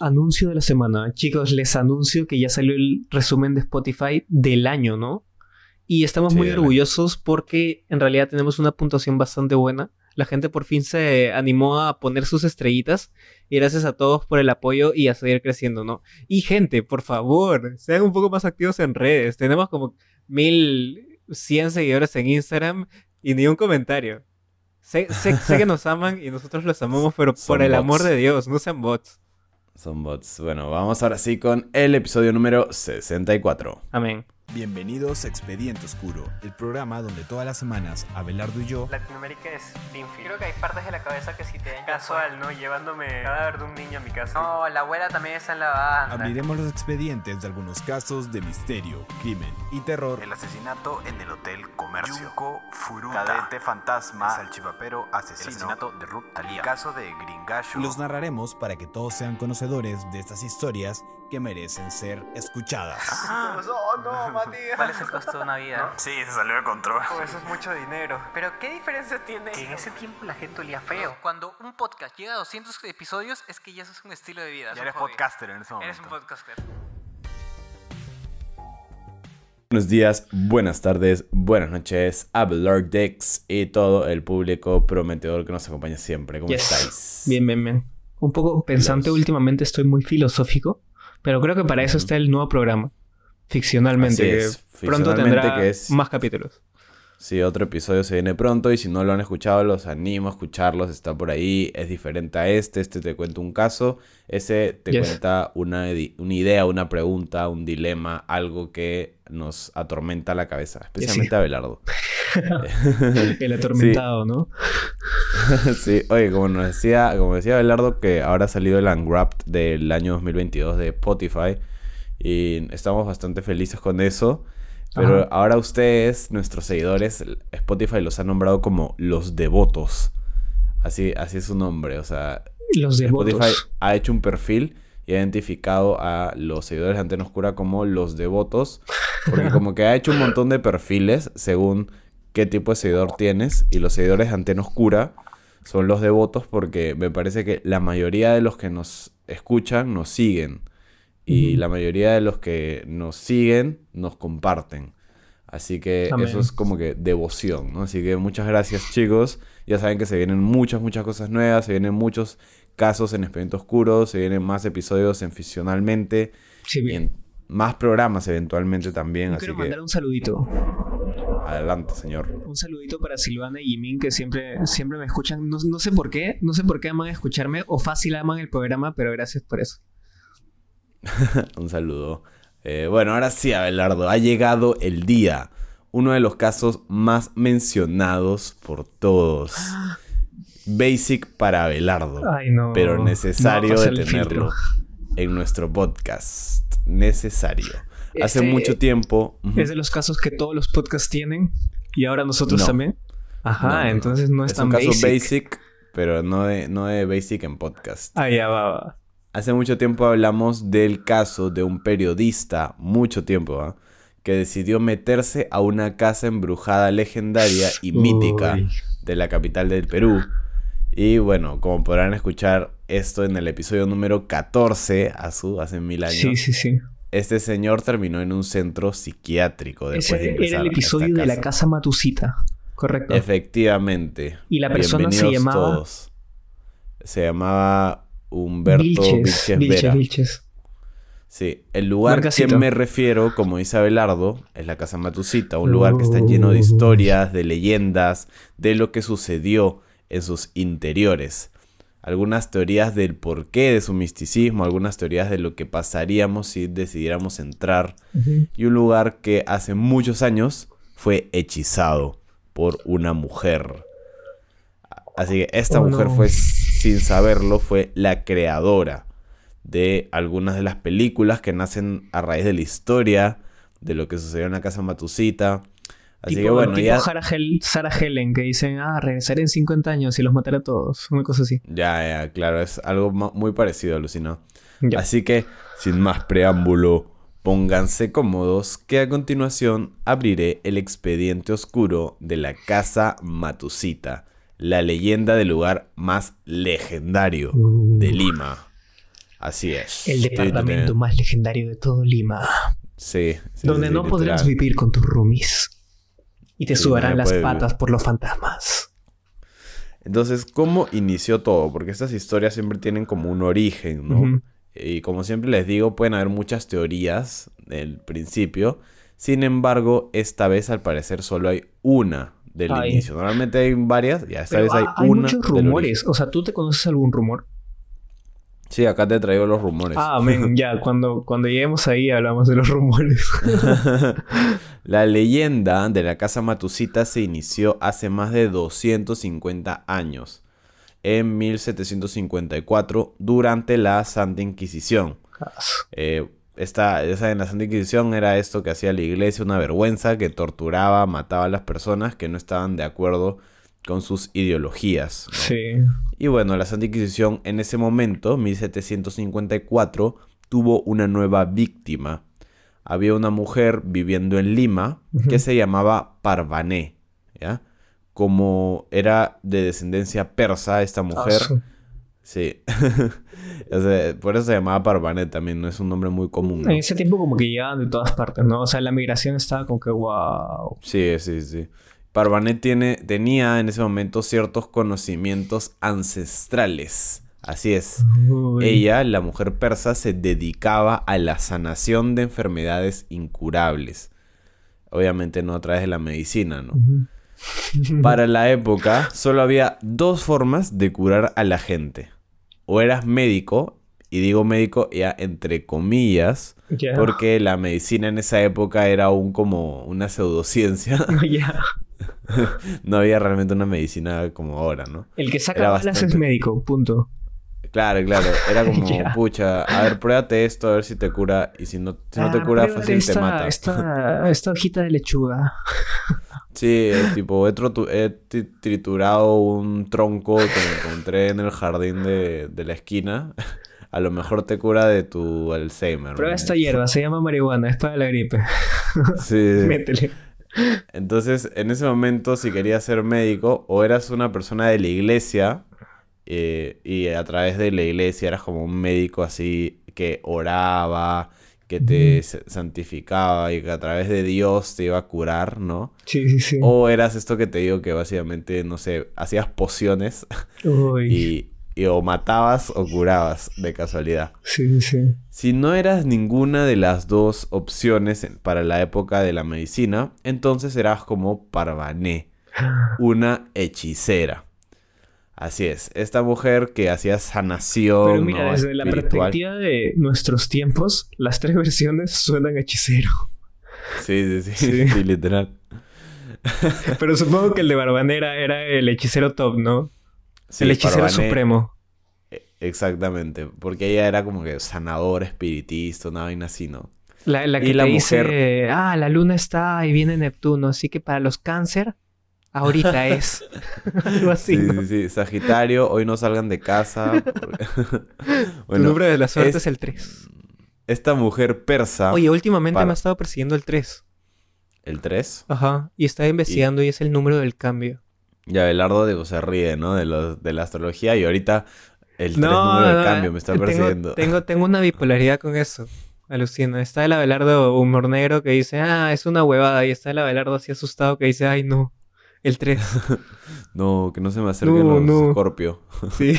Anuncio de la semana. Chicos, les anuncio que ya salió el resumen de Spotify del año, ¿no? Y estamos Sí, muy orgullosos porque en realidad tenemos una puntuación bastante buena. La gente por fin se animó a poner sus estrellitas y gracias a todos por el apoyo y a seguir creciendo, ¿no? Y gente, por favor, sean un poco más activos en redes. Tenemos como 1100 seguidores en Instagram y ni un comentario. Sé, sé- sé que nos aman y nosotros los amamos, pero Son por el amor de Dios, no sean bots. Son bots. Bueno, vamos ahora sí con el episodio número 64. Amén. Bienvenidos a Expediente Oscuro, el programa donde todas las semanas Abelardo y yo Latinoamérica es. Creo que hay partes de la cabeza que sí te casual, ¿no? Llevándome cadáver de un niño a mi casa. No, la abuela también está en la banda. abriremos los expedientes de algunos casos de misterio, crimen y terror. El asesinato en el Hotel Comercio. Yunko Furuta. Cadete fantasma. El salchipapero asesino. El asesinato de Ruth Talía. El caso de Gringallo. Los narraremos para que todos sean conocedores de estas historias que merecen ser escuchadas. Oh, no, Matías. ¿Cuál es el costo de una vida? Sí, se salió de control. Oh, eso es mucho dinero. Pero ¿qué diferencia tiene? Que en ese tiempo la gente olía feo. Cuando un podcast llega a 200 episodios es que ya eso es un estilo de vida. Ya eres podcaster en ese momento. Eres un podcaster. Buenos días, buenas tardes, buenas noches, Abelard Dex y todo el público prometedor que nos acompaña siempre. ¿Cómo Yes. estáis? Bien, bien, bien. Un poco pensante Los- últimamente, estoy muy filosófico, pero creo que para eso está el nuevo programa. Ficcionalmente, que pronto ficcionalmente tendrá que es- más capítulos. Sí, otro episodio se viene pronto y si no lo han escuchado, los animo a escucharlos. Está por ahí, es diferente a este. Este te cuenta un caso, ese te Yes. cuenta una, una idea, una pregunta, un dilema, algo que nos atormenta la cabeza, especialmente a Belardo. El atormentado, ¿no? sí, oye, como nos decía, como decía Belardo, que ahora ha salido el Unwrapped del año 2022 de Spotify y estamos bastante felices con eso. Pero Ajá. ahora ustedes, nuestros seguidores, Spotify los ha nombrado como los devotos. Así, así es su nombre. O sea, Los Spotify devotos. ha hecho un perfil y ha identificado a los seguidores de Antena Oscura como los devotos. Porque como que ha hecho un montón de perfiles según qué tipo de seguidor tienes. Y los seguidores de Antena Oscura son los devotos porque me parece que la mayoría de los que nos escuchan nos siguen. Y la mayoría de los que nos siguen nos comparten. Así que Amén. eso es como que devoción, ¿no? Así que muchas gracias chicos. Ya saben que se vienen muchas, muchas cosas nuevas. Se vienen muchos casos en Expediente Oscuro. Se vienen más episodios en Fisionalmente. Sí, Y bien. en más programas eventualmente también. Yo Así quiero que mandar un saludito. Adelante, señor. Un saludito para Silvana y Jimin que siempre, siempre me escuchan. No, no sé por qué, no sé por qué aman escucharme o fácil aman el programa, pero gracias por eso. Un saludo. Eh, bueno, ahora sí, Abelardo. Ha llegado el día. Uno de los casos más mencionados por todos. Basic para Abelardo. Ay, no. pero No necesario a de tenerlo en nuestro podcast. Necesario. Hace Este mucho tiempo. Es de los casos que todos los podcasts tienen y ahora nosotros No. también. Ajá, No, entonces no es, es tan un caso basic. basic, pero no de, no de basic en podcast. Ah, ya va, va. Hace mucho tiempo hablamos del caso de un periodista, mucho tiempo, ¿ah? que decidió meterse a una casa embrujada legendaria y mítica de la capital del Perú. Y bueno, como podrán escuchar esto en el episodio número 14, a su, hace mil años, Sí, sí, sí. Este señor terminó en un centro psiquiátrico después Ese de ingresar era el episodio de la casa. Matusita. Correcto. Efectivamente. Y la persona se llamaba- todos. Se llamaba Humberto Vilches, Vilches Vilches, Vera. Vilches. Sí, el lugar que Marcasito. me refiero, como dice Abelardo, es la Casa Matusita, un lugar que está lleno de historias, de leyendas, de lo que sucedió en sus interiores. Algunas teorías del porqué de su misticismo, algunas teorías de lo que pasaríamos si decidiéramos entrar. Y un lugar que hace muchos años fue hechizado por una mujer. Así que esta Oh, mujer no. fue, sin saberlo, fue la creadora de algunas de las películas que nacen a raíz de la historia, de lo que sucedió en la casa Matusita. Así tipo, que bueno, tipo ya, Sarah, Hel- Sarah Helen que dicen, ah, regresaré en 50 años y los mataré a todos. Una cosa así. ya, ya, claro, es algo muy parecido, alucinado. Ya. Así que, sin más preámbulo, pónganse cómodos que a continuación abriré el expediente oscuro de la casa Matusita, la leyenda del lugar más legendario Uh. de Lima. Así es. El departamento más legendario de todo Lima. Sí. sí, donde sí, no podrás vivir con tus roomies. Y te Sí, sudarán las puede patas por los fantasmas. Entonces, ¿cómo inició todo? Porque estas historias siempre tienen como un origen, ¿no? Y como siempre les digo, pueden haber muchas teorías del principio. Sin embargo, esta vez al parecer solo hay una del Ay. inicio. Normalmente hay varias, y esta Pero vez hay, ha- hay una muchos del rumores. O sea, ¿tú te conoces algún rumor? Sí, acá te traigo los rumores. Ah, men, ya, cuando, cuando lleguemos ahí hablamos de los rumores. La leyenda de la casa Matusita se inició hace más de 250 años, en 1754, durante la Santa Inquisición. Eh, esta, esa en la Santa Inquisición era esto que hacía la iglesia, una vergüenza, que torturaba, mataba a las personas que no estaban de acuerdo con sus ideologías. ¿no? Sí. Y bueno, la Santa Inquisición en ese momento, 1754, tuvo una nueva víctima. Había una mujer viviendo en Lima que se llamaba Parvané, ¿ya? Como era de descendencia persa esta mujer, Ah, sí. O sea, por eso se llamaba Parvané también, no es un nombre muy común. ¿no? En ese tiempo como que llegaban de todas partes, ¿no? O sea, la migración estaba como que wow. Sí, sí, sí. Parvané tiene, tenía en ese momento ciertos conocimientos ancestrales. Así es. Uy. Ella, la mujer persa, se dedicaba a la sanación de enfermedades incurables. Obviamente no a través de la medicina, ¿no? Para la época solo había dos formas de curar a la gente. O eras médico, y digo médico ya entre comillas, porque la medicina en esa época era aún como una pseudociencia. no había realmente una medicina como ahora, ¿no? El que saca balas es bastante. médico, punto. Claro, claro. Era como, pucha, a ver, pruébate esto, a ver si te cura. Y si no, si no te Ah, cura, fácil te mata. Esta, esta hojita de lechuga. Sí, tipo, he, triturado un tronco que me encontré en el jardín de, de la esquina. A lo mejor te cura de tu Alzheimer. Prueba ¿no? esta hierba, se llama marihuana, es para la gripe. Sí. Métele. Entonces, en ese momento, si querías ser médico, o eras una persona de la iglesia, eh, y a través de la iglesia eras como un médico así que oraba, que te santificaba y que a través de Dios te iba a curar, ¿no? Sí, sí, sí. O eras esto que te digo que básicamente, no sé, hacías pociones Uy. y, y o matabas o curabas de casualidad. Sí, sí. Si no eras ninguna de las dos opciones para la época de la medicina, entonces eras como Parvané, una hechicera. Así es, esta mujer que hacía sanación Pero mira, ¿no? desde la perspectiva de nuestros tiempos, las tres versiones suenan hechicero. Sí, sí, sí, Sí. sí, literal. Pero supongo que el de Barbanera era el hechicero top, ¿no? Sí, el hechicero supremo. e- Exactamente, porque ella era como que sanador, espiritista, una vaina así, ¿no? La, la Y que la te mujer- dice, ah, la luna está y viene Neptuno, así que para los cáncer, ahorita es. Algo así, Sí, ¿no? sí, sí. Sagitario, hoy no salgan de casa. porque- Tu bueno, número de la suerte es, es- el 3. esta mujer persa, Oye, últimamente para- me ha estado persiguiendo el 3. el 3, Ajá. Y estaba investigando y, es el número del cambio. Y Abelardo digo, se ríe, ¿no? De, los, de la astrología y ahorita el 3 número del cambio me está tengo- persiguiendo. Tengo, tengo una bipolaridad con eso. Alucina. Está el Abelardo humor negro que dice, ah, es una huevada. Y está el Abelardo así asustado que dice, ay, no. El 3. No, que no se me acerquen No, los no. Scorpio. sí.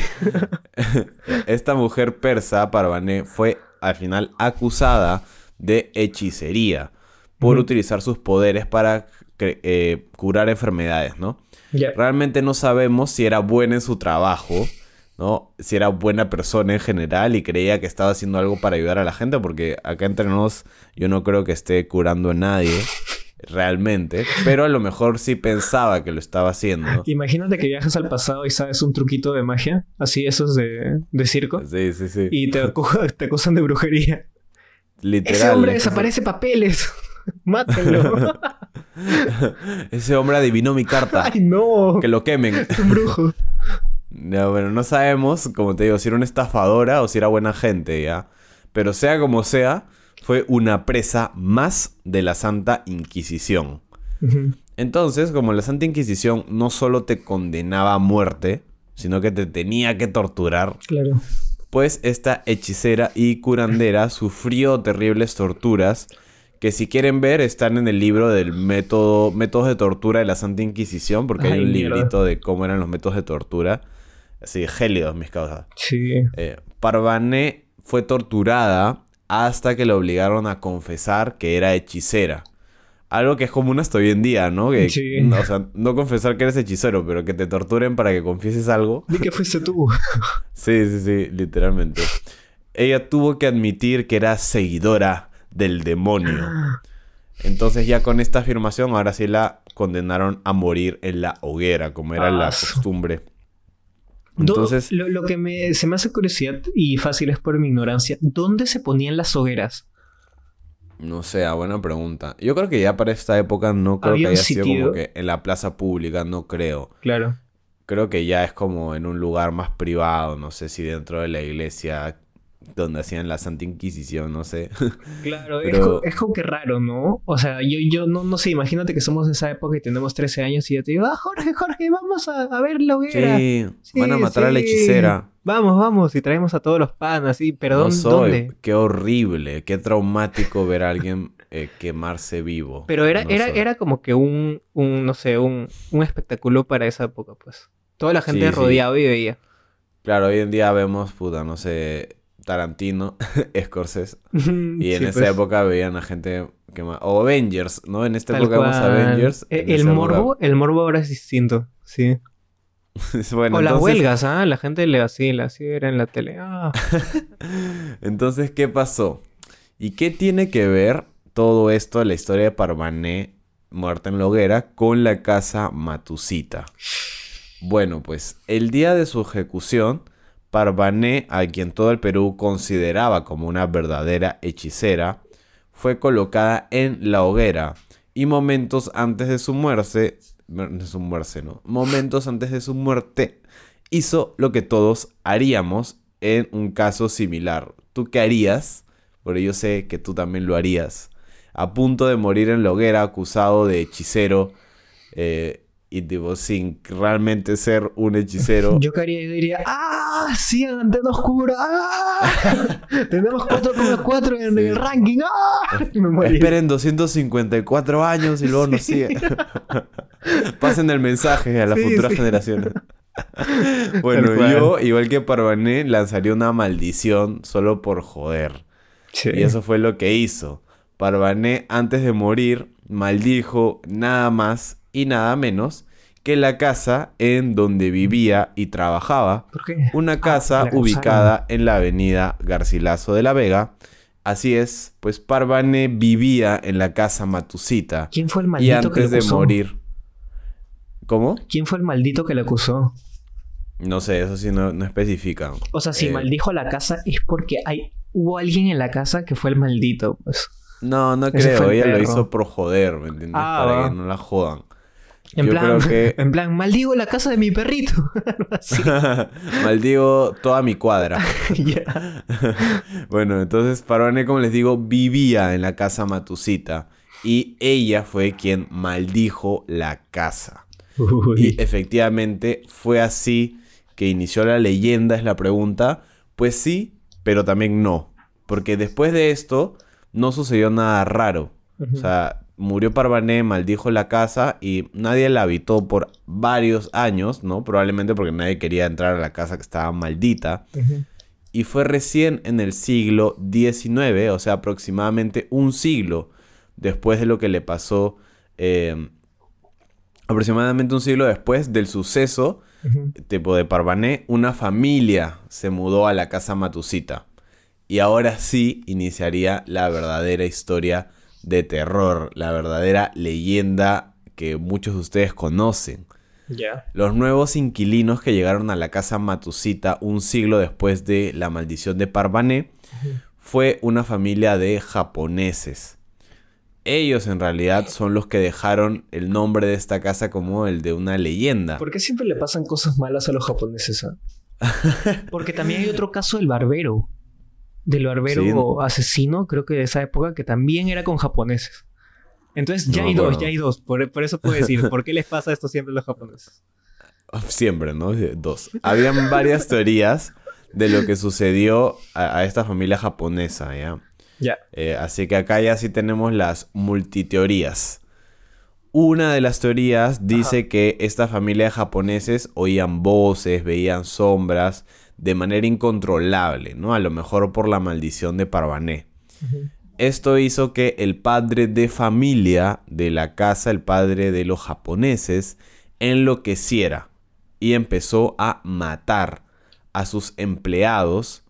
Esta mujer persa, Parvané, fue al final acusada de hechicería por utilizar sus poderes para eh, curar enfermedades, ¿no? Realmente no sabemos si era buena en su trabajo, ¿no? Si era buena persona en general y creía que estaba haciendo algo para ayudar a la gente, porque acá entre nos yo no creo que esté curando a nadie realmente, pero a lo mejor sí pensaba que lo estaba haciendo. Imagínate que viajas al pasado y sabes un truquito de magia, así esos de, de circo, Sí, sí, sí. y te, acu- te acusan de brujería. Literal. Ese hombre es- desaparece papeles. Mátenlo. Ese hombre adivinó mi carta. Ay, no. Que lo quemen. Es un brujo. No, bueno, no sabemos, como te digo, si era una estafadora o si era buena gente, ¿ya? Pero sea como sea, fue una presa más de la Santa Inquisición. Entonces, como la Santa Inquisición no solo te condenaba a muerte, sino que te tenía que torturar, Claro. pues esta hechicera y curandera sufrió terribles torturas que si quieren ver están en el libro del método métodos de tortura de la Santa Inquisición porque hay Ay, un mierda. librito de cómo eran los métodos de tortura así gélidos mis causas Sí. eh, Parvané fue torturada hasta que le obligaron a confesar que era hechicera. Algo que es común hasta hoy en día, ¿no? Que, Sí. no, O sea, no confesar que eres hechicero, pero que te torturen para que confieses algo. Di que fuiste tú. Sí, sí, sí, literalmente. Ella tuvo que admitir que era seguidora del demonio. Entonces ya con esta afirmación, ahora sí la condenaron a morir en la hoguera, como era la Ah, costumbre. Entonces, lo, lo que me, se me hace curiosidad y fácil es por mi ignorancia, ¿dónde se ponían las hogueras? No sé, ah, buena pregunta. Yo creo que ya para esta época no creo que haya sido como que en la plaza pública, no creo. Claro. Creo que ya es como en un lugar más privado, no sé si dentro de la iglesia donde hacían la Santa Inquisición, no sé. Claro, es, Pero- co- es como que raro, ¿no? O sea, yo, yo no, no sé, imagínate que somos de esa época y tenemos 13 años y yo te digo, ah, Jorge, Jorge, vamos a, a ver la hoguera. Sí, Sí, van a matar a la hechicera. Vamos, vamos, y traemos a todos los panas, ¿sí? Perdón, no soy. ¿dónde? Qué horrible, qué traumático ver a alguien eh, quemarse vivo. Pero era, No era, soy. era como que un, un no sé, un, un espectáculo para esa época, pues. Toda la gente sí. rodeaba y veía. Claro, hoy en día vemos, puta, no sé, Tarantino, Scorsese. Y en esa pues. época veían a gente que ma- O Avengers, ¿no? En esta Tal época vemos. Avengers. En El, época- morbo, el morbo ahora es distinto, sí. bueno, o las entonces- huelgas, ¿ah? La gente le así, la así era en la tele. Ah. Entonces, ¿qué pasó? ¿Y qué tiene que ver todo esto, la historia de Parvané, muerta en la hoguera, con la casa Matusita? Bueno, pues el día de su ejecución, Parvané, a quien todo el Perú consideraba como una verdadera hechicera, fue colocada en la hoguera y momentos antes de su muerte, ¿no? Momentos antes de su muerte hizo lo que todos haríamos en un caso similar. ¿Tú qué harías? Porque yo sé que tú también lo harías. A punto de morir en la hoguera, acusado de hechicero. eh, y tipo, sin realmente ser un hechicero. Yo que haría, yo diría, ¡ah! ¡Sí, antena oscura! ¡Ah! Tenemos 4,4 en el ranking. ¡Ah! Y me morí. Esperen 254 años y luego nos Sí. sigue. Pasen el mensaje a las Sí, futuras generaciones. bueno, yo, igual que Parvané, lanzaría una maldición solo por joder. Y eso fue lo que hizo. Parvané, antes de morir, maldijo nada más y nada menos que la casa en donde vivía y trabajaba. ¿Por qué? Una Ah, casa ubicada en la avenida Garcilaso de la Vega. Así es, pues Parvané vivía en la casa Matusita. ¿Quién fue el Y maldito que antes le de acusó? morir. ¿Cómo? ¿Quién fue el maldito que le acusó? No sé, eso sí no, no especifica. O sea, si Eh, maldijo a la casa es porque hay, hubo alguien en la casa que fue el maldito, pues. No, no Ese creo. el Ella lo hizo por joder, ¿me entiendes? Ah, Para que no la jodan. En Yo plan, creo que- en plan, maldigo la casa de mi perrito. Maldigo toda mi cuadra. Bueno, entonces Parvané, como les digo, vivía en la casa Matusita. Y ella fue quien maldijo la casa. Uy. Y efectivamente fue así que inició la leyenda, es la pregunta. Pues sí, pero también no. Porque después de esto no sucedió nada raro. O sea, murió Parvané, maldijo la casa y nadie la habitó por varios años, ¿no? Probablemente porque nadie quería entrar a la casa que estaba maldita. Y fue recién en el siglo XIX, o sea, aproximadamente un siglo después de lo que le pasó, eh, aproximadamente un siglo después del suceso tipo de Parvané, una familia se mudó a la casa Matusita. Y ahora sí iniciaría la verdadera historia de terror, la verdadera leyenda que muchos de ustedes conocen. Los nuevos inquilinos que llegaron a la casa Matusita un siglo después de la maldición de Parvané fue una familia de japoneses. Ellos en realidad son los que dejaron el nombre de esta casa como el de una leyenda. ¿Por qué siempre le pasan cosas malas a los japoneses? ah? Porque también hay otro caso del barbero. Del barbero Sí. asesino, creo que de esa época, que también era con japoneses. Entonces ya No hay dos, ya hay dos. Por, por eso puedo decir, ¿por qué les pasa esto siempre a los japoneses? Siempre, ¿no? Dos. Habían varias teorías de lo que sucedió a, a esta familia japonesa, ¿ya? Ya. Eh, así que acá ya sí tenemos las multiteorías. Una de las teorías dice que esta familia de japoneses oían voces, veían sombras de manera incontrolable, ¿no? A lo mejor por la maldición de Parvané. Esto hizo que el padre de familia de la casa, el padre de los japoneses, enloqueciera y empezó a matar a sus empleados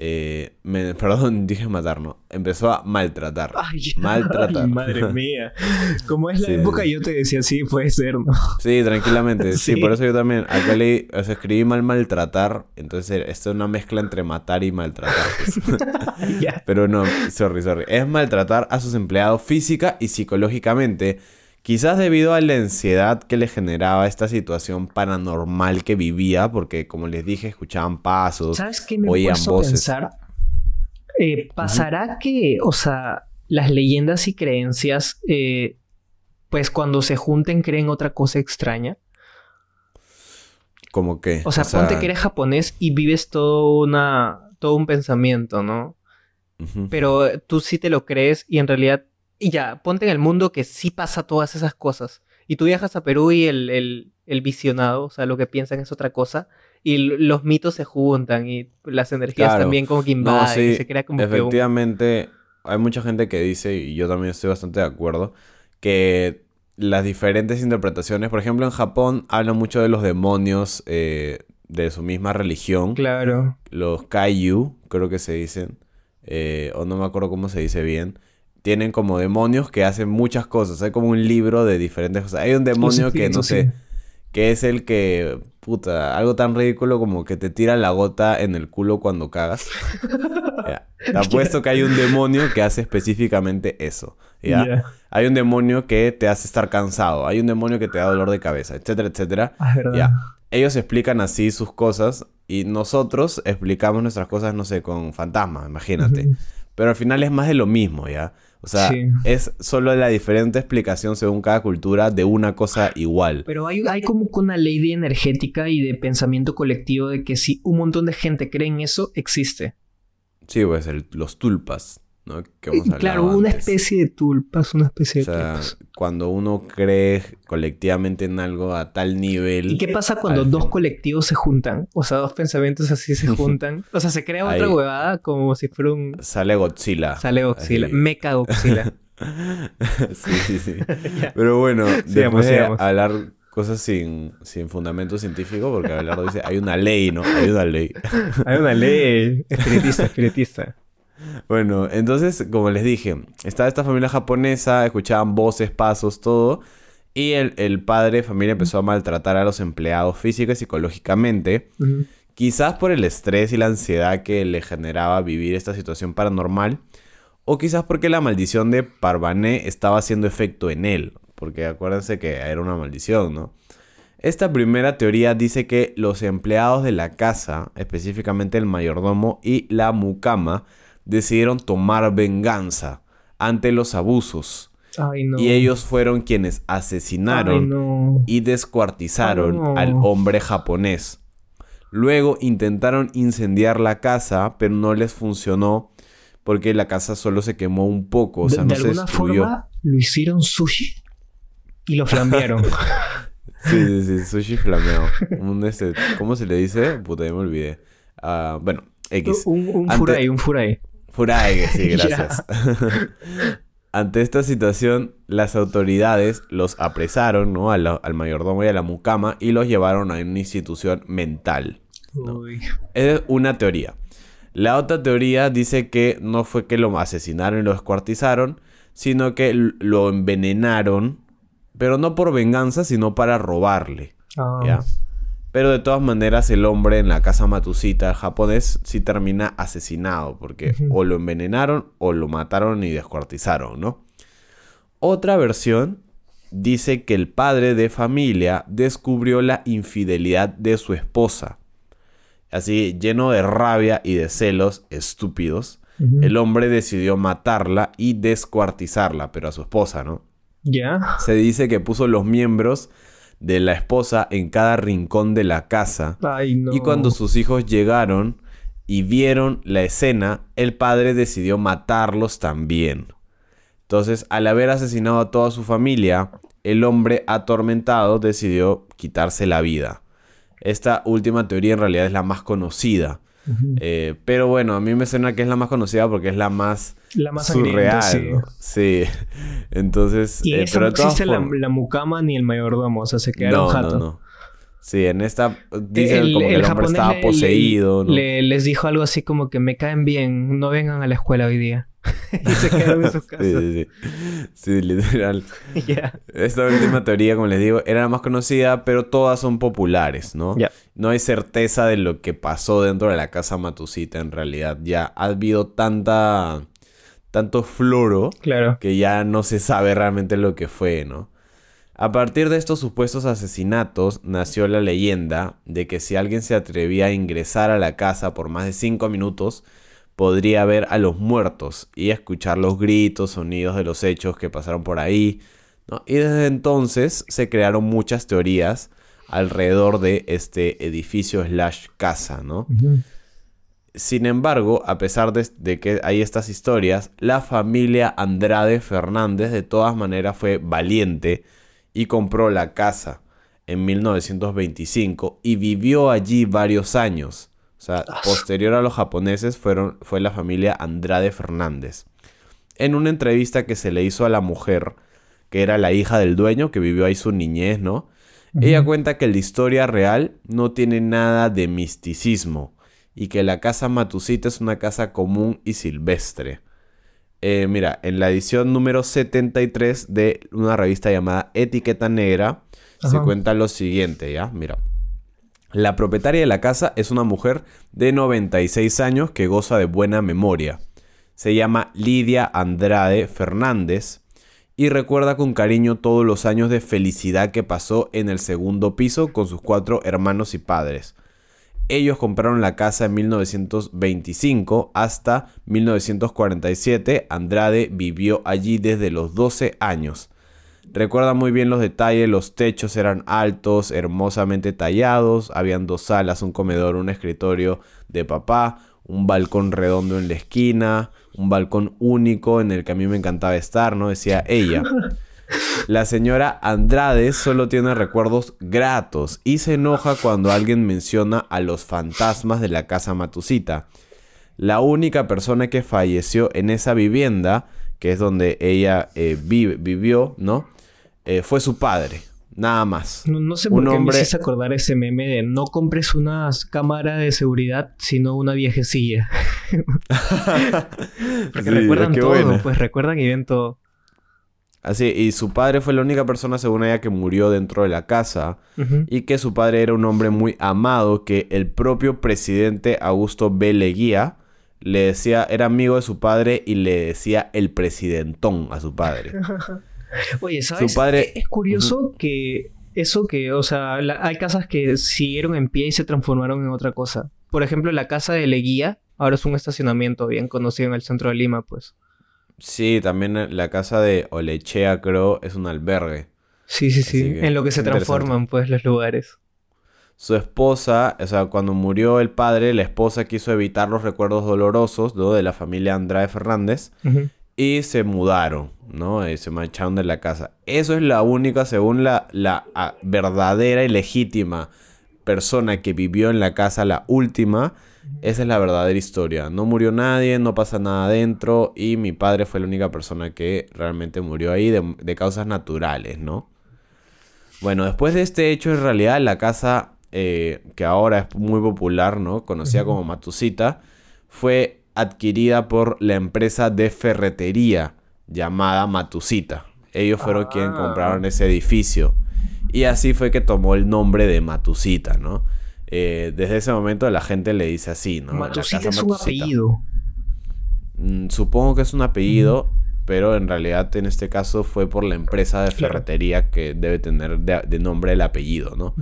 eh, me- perdón, dije matar, no. Empezó a maltratar. Ay, Maltratar. ay, madre mía. Como es la Sí, época, sí. yo te decía, sí, puede ser, ¿no? Sí, tranquilamente. Sí, Sí. por eso yo también. Acá leí, o sea, escribí mal maltratar. Entonces, esto es una mezcla entre matar y maltratar. pues. Pero no, sorry, sorry. Es maltratar a sus empleados física y psicológicamente. Quizás debido a la ansiedad que le generaba esta situación paranormal que vivía, porque como les dije, escuchaban pasos. ¿Sabes qué me oían voces. pensar? Eh, ¿Pasará que, o sea, las leyendas y creencias, eh, pues cuando se junten creen otra cosa extraña? Como que. O sea, ponte que eres japonés y vives todo, una, todo un pensamiento, ¿no? Pero tú sí te lo crees y en realidad, y ya, ponte en el mundo que sí pasa todas esas cosas. Y tú viajas a Perú y el, el, el visionado, o sea, lo que piensan es otra cosa. Y los mitos se juntan y las energías Claro. también como que No, invaden y se crea como que un... efectivamente, hay mucha gente que dice, y yo también estoy bastante de acuerdo, que las diferentes interpretaciones, por ejemplo, en Japón hablan mucho de los demonios eh, de su misma religión, Claro. los kaiju, creo que se dicen, eh, o no me acuerdo cómo se dice bien. Tienen como demonios que hacen muchas cosas. Hay como un libro de diferentes cosas. Hay un demonio que no sé, que es el que, puta, algo tan ridículo como que te tira la gota en el culo cuando cagas. Ya. Te apuesto que hay un demonio que hace específicamente eso. ¿ya? Hay un demonio que te hace estar cansado. Hay un demonio que te da dolor de cabeza, etcétera, etcétera. Ah. Ya. Ellos explican así sus cosas y nosotros explicamos nuestras cosas, no sé, con fantasmas, imagínate. Ujú. Pero al final es más de lo mismo, ¿ya? O sea, Sí. es solo la diferente explicación según cada cultura de una cosa igual. Pero hay, hay como que una ley de energética y de pensamiento colectivo de que si un montón de gente cree en eso, existe. Sí, pues el- los tulpas, ¿no? Que hemos hablado Claro, una antes. especie de tulpas, una especie O de tulpas. Cuando uno cree colectivamente en algo a tal nivel... ¿Y qué pasa cuando dos fin- colectivos se juntan? O sea, dos pensamientos así se juntan. O sea, se crea otra Ahí. huevada como si fuera un... Sale Godzilla. Sale Godzilla. Así. Mecha Godzilla. sí, sí, sí. Pero bueno, Sigamos, después de hablar cosas sin, sin fundamento científico, porque Abelardo dice, hay una ley, ¿no? Hay una ley. Hay una ley espiritista, espiritista. Bueno, entonces, como les dije, estaba esta familia japonesa, escuchaban voces, pasos, todo. Y el, el padre de familia empezó a maltratar a los empleados física y psicológicamente. Quizás por el estrés y la ansiedad que le generaba vivir esta situación paranormal. O quizás porque la maldición de Parvané estaba haciendo efecto en él. Porque acuérdense que era una maldición, ¿no? Esta primera teoría dice que los empleados de la casa, específicamente el mayordomo y la mucama, decidieron tomar venganza ante los abusos. Ay, no. Y ellos fueron quienes asesinaron Ay, no. y descuartizaron no. al hombre japonés. Luego intentaron incendiar la casa, pero no les funcionó porque la casa solo se quemó un poco, o sea, de, no de se alguna destruyó. forma lo hicieron sushi y lo flambearon. Sí, sí, sí, sushi flameado. Un este, ¿Cómo se le dice? Puta, ya me olvidé. Ah, bueno, X. un un Ante- furai, un furai. Furague, sí, gracias. Ante esta situación, las autoridades los apresaron, ¿no? A la- al mayordomo y a la mucama y los llevaron a una institución mental. Uy. Es una teoría. La otra teoría dice que no fue que lo asesinaron y lo descuartizaron, sino que lo envenenaron, pero no por venganza, sino para robarle. Ah, ¿ya? Pero de todas maneras el hombre en la casa Matusita japonés sí termina asesinado, porque o lo envenenaron o lo mataron y descuartizaron, ¿no? Otra versión dice que el padre de familia descubrió la infidelidad de su esposa. Así, lleno de rabia y de celos estúpidos, el hombre decidió matarla y descuartizarla, pero a su esposa, ¿no? Ya. Se dice que puso los miembros de la esposa en cada rincón de la casa. Ay, no. Y cuando sus hijos llegaron, y vieron la escena, el padre decidió matarlos también. Entonces, al haber asesinado a toda su familia, el hombre atormentado decidió quitarse la vida. Esta última teoría en realidad es la más conocida. Eh, pero bueno, a mí me suena que es la más conocida porque es la más, La más surreal. Sí. Entonces, Y eh, esa pero no existe la, la mucama ni el mayordomo, o sea, se quedaron no, jato. no, no. Sí, en esta dicen El- como que el el hombre estaba le- poseído, ¿no? le- les dijo algo así como que me caen bien, no vengan a la escuela hoy día. y se quedaron en sus Sí, casas. sí, sí. Sí, literal. Ya. Esta última teoría, como les digo, era la más conocida, pero todas son populares, ¿no? Ya. No hay certeza de lo que pasó dentro de la casa Matusita en realidad. Ya ha habido tanta... tanto floro Claro. que ya no se sabe realmente lo que fue, ¿no? A partir de estos supuestos asesinatos nació la leyenda de que si alguien se atrevía a ingresar a la casa por más de 5 minutos, podría ver a los muertos y escuchar los gritos, sonidos de los hechos que pasaron por ahí. ¿no? Y desde entonces se crearon muchas teorías alrededor de este edificio slash casa, ¿no? Sin embargo, a pesar de, de que hay estas historias, la familia Andrade Fernández de todas maneras fue valiente y compró la casa en 1925 y vivió allí varios años. O sea, posterior a los japoneses fueron, fue la familia Andrade Fernández. En una entrevista que se le hizo a la mujer, que era la hija del dueño, que vivió ahí su niñez, ¿no? Ella cuenta que la historia real no tiene nada de misticismo y que la casa Matusita es una casa común y silvestre. Eh, mira, en la edición número 73 de una revista llamada Etiqueta Negra se cuenta lo siguiente, ¿ya? Mira. La propietaria de la casa es una mujer de 96 años que goza de buena memoria. Se llama Lidia Andrade Fernández y recuerda con cariño todos los años de felicidad que pasó en el segundo piso con sus cuatro hermanos y padres. Ellos compraron la casa en 1925 hasta 1947. Andrade vivió allí desde los 12 años. Recuerda muy bien los detalles, los techos eran altos, hermosamente tallados, habían dos salas, un comedor, un escritorio de papá, un balcón redondo en la esquina, un balcón único en el que a mí me encantaba estar, ¿no? Decía ella. La señora Andrade solo tiene recuerdos gratos y se enoja cuando alguien menciona a los fantasmas de la casa Matusita. La única persona que falleció en esa vivienda, que es donde ella eh, vive- vivió, ¿no? Eh, fue su padre, nada más. No, no sé por Un qué hombre- me hiciste acordar ese meme de no compres una cámara de seguridad, sino una viejecilla. Porque Sí, recuerdan todo, buena. pues recuerdan y ven todo. Así, y su padre fue la única persona, según ella, que murió dentro de la casa. Y que su padre era un hombre muy amado que el propio presidente Augusto B. Leguía le decía, era amigo de su padre y le decía el presidentón a su padre. Oye, ¿sabes? padre- Es curioso que eso que, o sea, la- hay casas que siguieron en pie y se transformaron en otra cosa. Por ejemplo, la casa de Leguía ahora es un estacionamiento bien conocido en el centro de Lima, pues. Sí, también la casa de Olechea, creo, es un albergue. Sí, sí, sí. en lo que se transforman, pues, los lugares. Su esposa, o sea, cuando murió el padre, la esposa quiso evitar los recuerdos dolorosos ¿no? de la familia Andrade Fernández Ujú. Y se mudaron, ¿no? Y se marcharon de la casa. Eso es la única, según la, la ah, verdadera y legítima persona que vivió en la casa, la última. Esa es la verdadera historia. No murió nadie, no pasa nada adentro y mi padre fue la única persona que realmente murió ahí de, de causas naturales, ¿no? Bueno, después de este hecho, en realidad la casa eh, que ahora es muy popular, ¿no? Conocida como Matusita, fue adquirida por la empresa de ferretería llamada Matusita. Ellos fueron Ah. quienes compraron ese edificio. Y así fue que tomó el nombre de Matusita, ¿no? Eh, desde ese momento la gente le dice así, ¿no? Matusita casa es un Matusita. apellido. Mm, supongo que es un apellido, pero en realidad en este caso fue por la empresa de Claro. ferretería que debe tener de, de nombre el apellido, ¿no?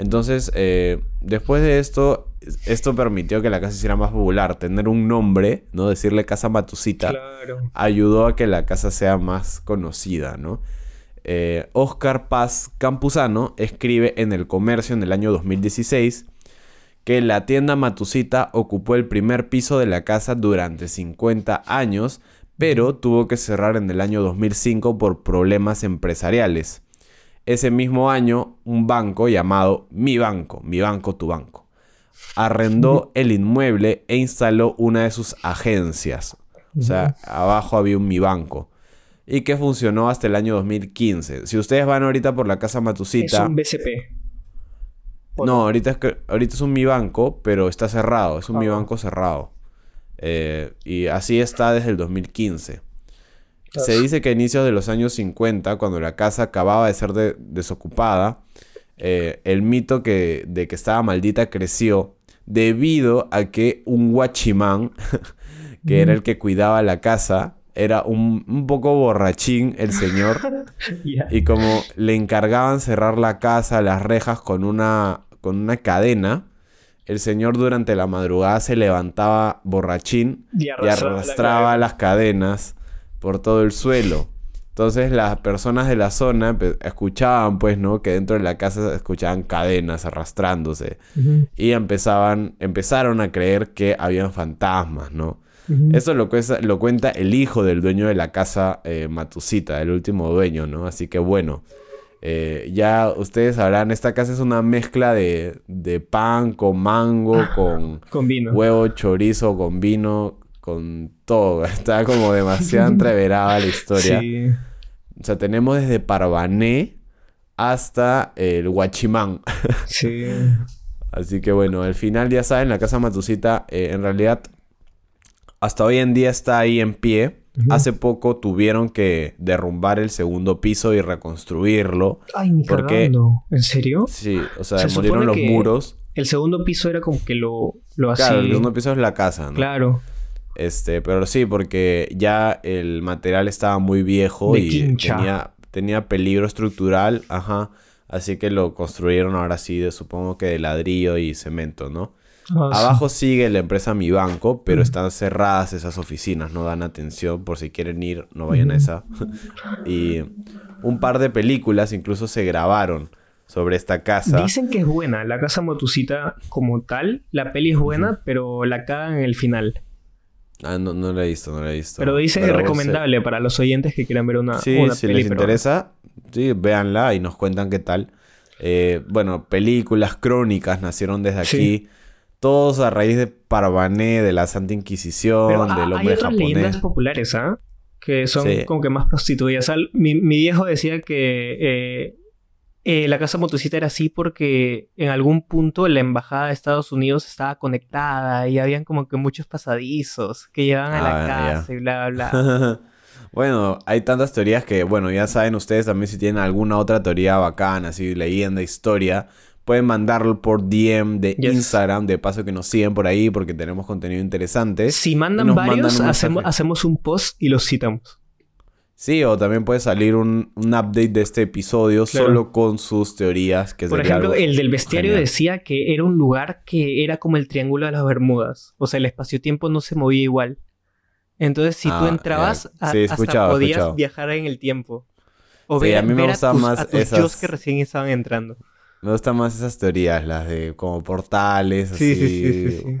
Entonces, eh, después de esto, esto permitió que la casa se hiciera más popular. Tener un nombre, ¿no? Decirle Casa Matusita, Claro. ayudó a que la casa sea más conocida, ¿no? Eh, Oscar Paz Campuzano escribe en El Comercio en el año 2016 que la tienda Matusita ocupó el primer piso de la casa durante 50 años, pero tuvo que cerrar en el año 2005 por problemas empresariales. Ese mismo año, un banco llamado Mi Banco, Mi Banco, Tu Banco, arrendó el inmueble e instaló una de sus agencias. O sea, abajo había un Mi Banco. Y que funcionó hasta el año 2015. Si ustedes van ahorita por la casa Es Matusita... un BCP. ¿O No, ahorita es, que- ahorita es un Mi Banco, pero está cerrado. Es un Mi Ah. Banco cerrado. Eh, y así está desde el 2015. Claro. Se dice que a inicios de los años 50, cuando la casa acababa de ser de- desocupada, eh, el mito que, de que estaba maldita creció debido a que un guachimán, que era el que cuidaba la casa, era un, un poco borrachín el señor. Y como le encargaban cerrar la casa, las rejas con una, con una cadena, el señor durante la madrugada se levantaba borrachín Y y arrastraba la las cadenas por todo el suelo. Entonces las personas de la zona pe- escuchaban, pues, ¿no? Que dentro de la casa escuchaban cadenas arrastrándose. Y empezaban, empezaron a creer que habían fantasmas, ¿no? Eso lo, cuesta- lo cuenta el hijo del dueño de la casa eh, Matusita, el último dueño, ¿no? Así que bueno, eh, ya ustedes sabrán, esta casa es una mezcla de, de pan con mango, con Con vino. huevo, chorizo, con vino, con todo. Está como demasiado entreverada la historia. Sí. O sea, tenemos desde Parvané hasta el Huachimán. Sí. Así que bueno, al final ya saben, la casa Matusita eh, en realidad hasta hoy en día está ahí en pie. Hace poco tuvieron que derrumbar el segundo piso y reconstruirlo. Ay, ni ¿Por qué? cagando. ¿En serio? Sí, o sea, Se demolieron los muros. El segundo piso era como que lo, lo así. Claro, el segundo piso es la casa, ¿no? Claro. Este, pero sí, porque ya el material estaba muy viejo De y quincha. tenía, tenía peligro estructural, ajá. Así que lo construyeron ahora sí, de, supongo que de ladrillo y cemento, ¿no? Ah, sí. Abajo sigue la empresa Mi Banco, pero Ujú. están cerradas esas oficinas, no dan atención, por si quieren ir, no vayan a Ujú. esa. y un par de películas incluso se grabaron sobre esta casa. Dicen que es buena. La casa Motucita como tal, la peli es buena, pero la cagan en el final. Ah, no, no la he visto, no la he visto. Pero dice Pero, recomendable para los oyentes que quieran ver una, Sí, una si peli. les pero- interesa, sí, véanla y nos cuentan qué tal. Eh, bueno, películas, crónicas nacieron desde Sí. aquí. Todos a raíz de Parvané, de la Santa Inquisición, Pero ah, del hay hombre otras japonés. leyendas populares, ¿ah? Que son Sí. como que más prostituidas. Al- Mi, mi viejo decía que eh, eh, la casa Motucita era así porque en algún punto la embajada de Estados Unidos estaba conectada y habían como que muchos pasadizos que llevaban a la Ah, ya. casa y bla, bla, bla. bueno, hay tantas teorías que, bueno, ya saben ustedes también si tienen alguna otra teoría bacana, así leyenda, historia, pueden mandarlo por DM de Yes. Instagram, de paso que nos siguen por ahí porque tenemos contenido interesante. Si mandan nos varios, mandan hacemos un post y los citamos. Sí, o también puede salir un, un update de este episodio Claro. solo con sus teorías, que Por ejemplo, el del bestiario genial. decía que era un lugar que era como el Triángulo de las Bermudas. O sea, el espacio-tiempo no se movía igual. Entonces, si tú Ah, entrabas, a- Sí, hasta podías escuchado. viajar en el tiempo. O Sí, ver, a mí me ver gustan tus, más a tus esas- yos que recién estaban entrando. Me gustan más esas teorías, las de como portales, Sí, así, sí, sí, sí, sí.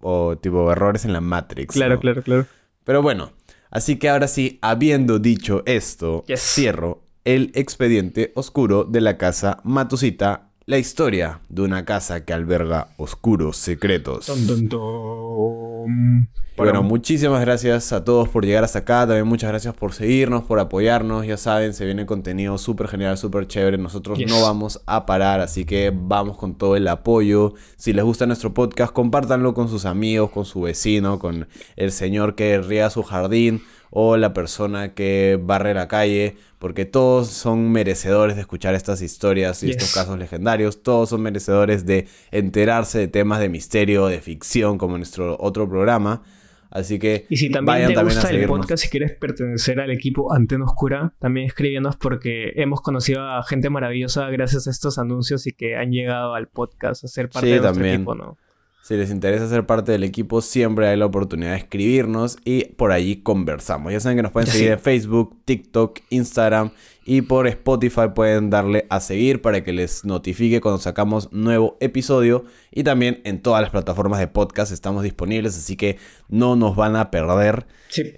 o tipo errores en la Matrix. Claro, ¿no? claro, claro. Pero bueno, así que ahora sí, habiendo dicho esto, Yes. cierro el expediente oscuro de la casa Matusita, la historia de una casa que alberga oscuros secretos. Ton, ton. Y Bueno, muchísimas gracias a todos por llegar hasta acá. También muchas gracias por seguirnos, por apoyarnos. Ya saben, se viene contenido súper genial, súper chévere. Nosotros Yes. no vamos a parar, así que vamos con todo el apoyo. Si les gusta nuestro podcast, compártanlo con sus amigos, con su vecino, con el señor que riega su jardín o la persona que barre la calle, porque todos son merecedores de escuchar estas historias y Yes. estos casos legendarios. Todos son merecedores de enterarse de temas de misterio, de ficción, como nuestro otro programa. Así que Y si también vayan te también a gusta el seguirnos. podcast, si quieres pertenecer al equipo Antena Oscura, también escríbenos porque hemos conocido a gente maravillosa gracias a estos anuncios y que han llegado al podcast a ser parte Sí, de nuestro también. equipo, ¿no? Si les interesa ser parte del equipo, siempre hay la oportunidad de escribirnos y por allí conversamos. Ya saben que nos pueden seguir en Facebook, TikTok, Instagram y por Spotify pueden darle a seguir para que les notifique cuando sacamos nuevo episodio. Y también en todas las plataformas de podcast estamos disponibles, así que no nos van a perder.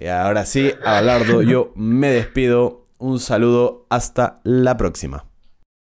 Y ahora sí, Abelardo, yo me despido. Un saludo, hasta la próxima.